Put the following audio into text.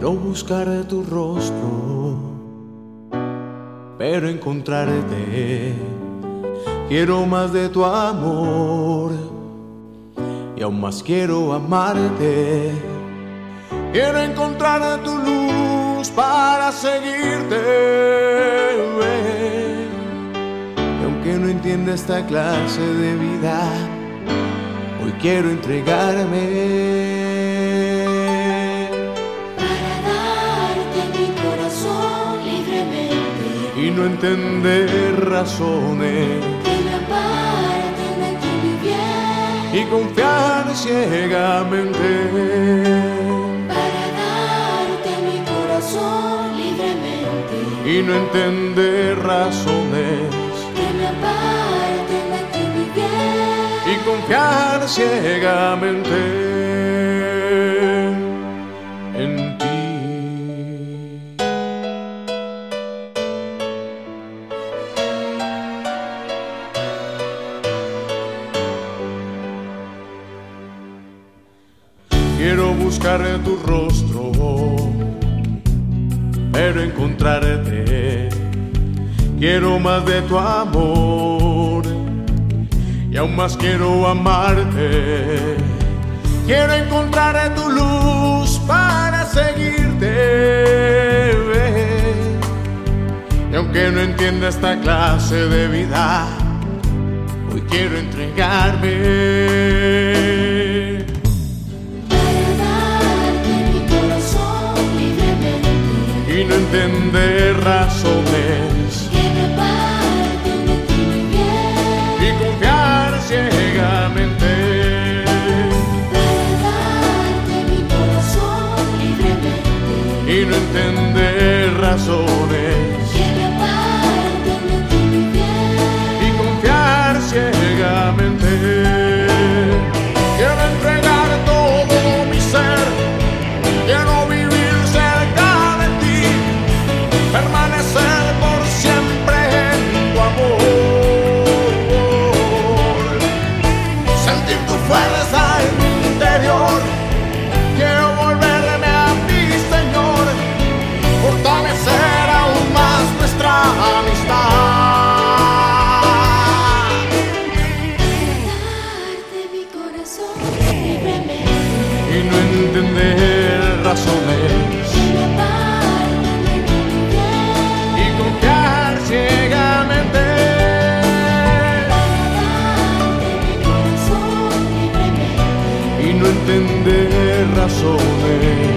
Quiero buscar tu rostro, pero encontrarte. Quiero más de tu amor y aún más quiero amarte. Quiero encontrar tu luz para seguirte. Y aunque no entienda esta clase de vida, hoy quiero entregarme. Entender razones. Y confiar ciegamente. Para darte mi corazón libremente. Y no entender razones. Que me aparten de mi bien. Y confiar ciegamente Quiero buscar tu rostro, pero encontrarte. Quiero más de tu amor y aún más quiero amarte. Quiero encontrar tu luz para seguirte. Y aunque no entienda esta clase de vida, hoy quiero entregarme. Entender razones. Y confiar ciegamente. Mi corazón y no entender razones entender razones y confiar ciegamente. Y no entender razones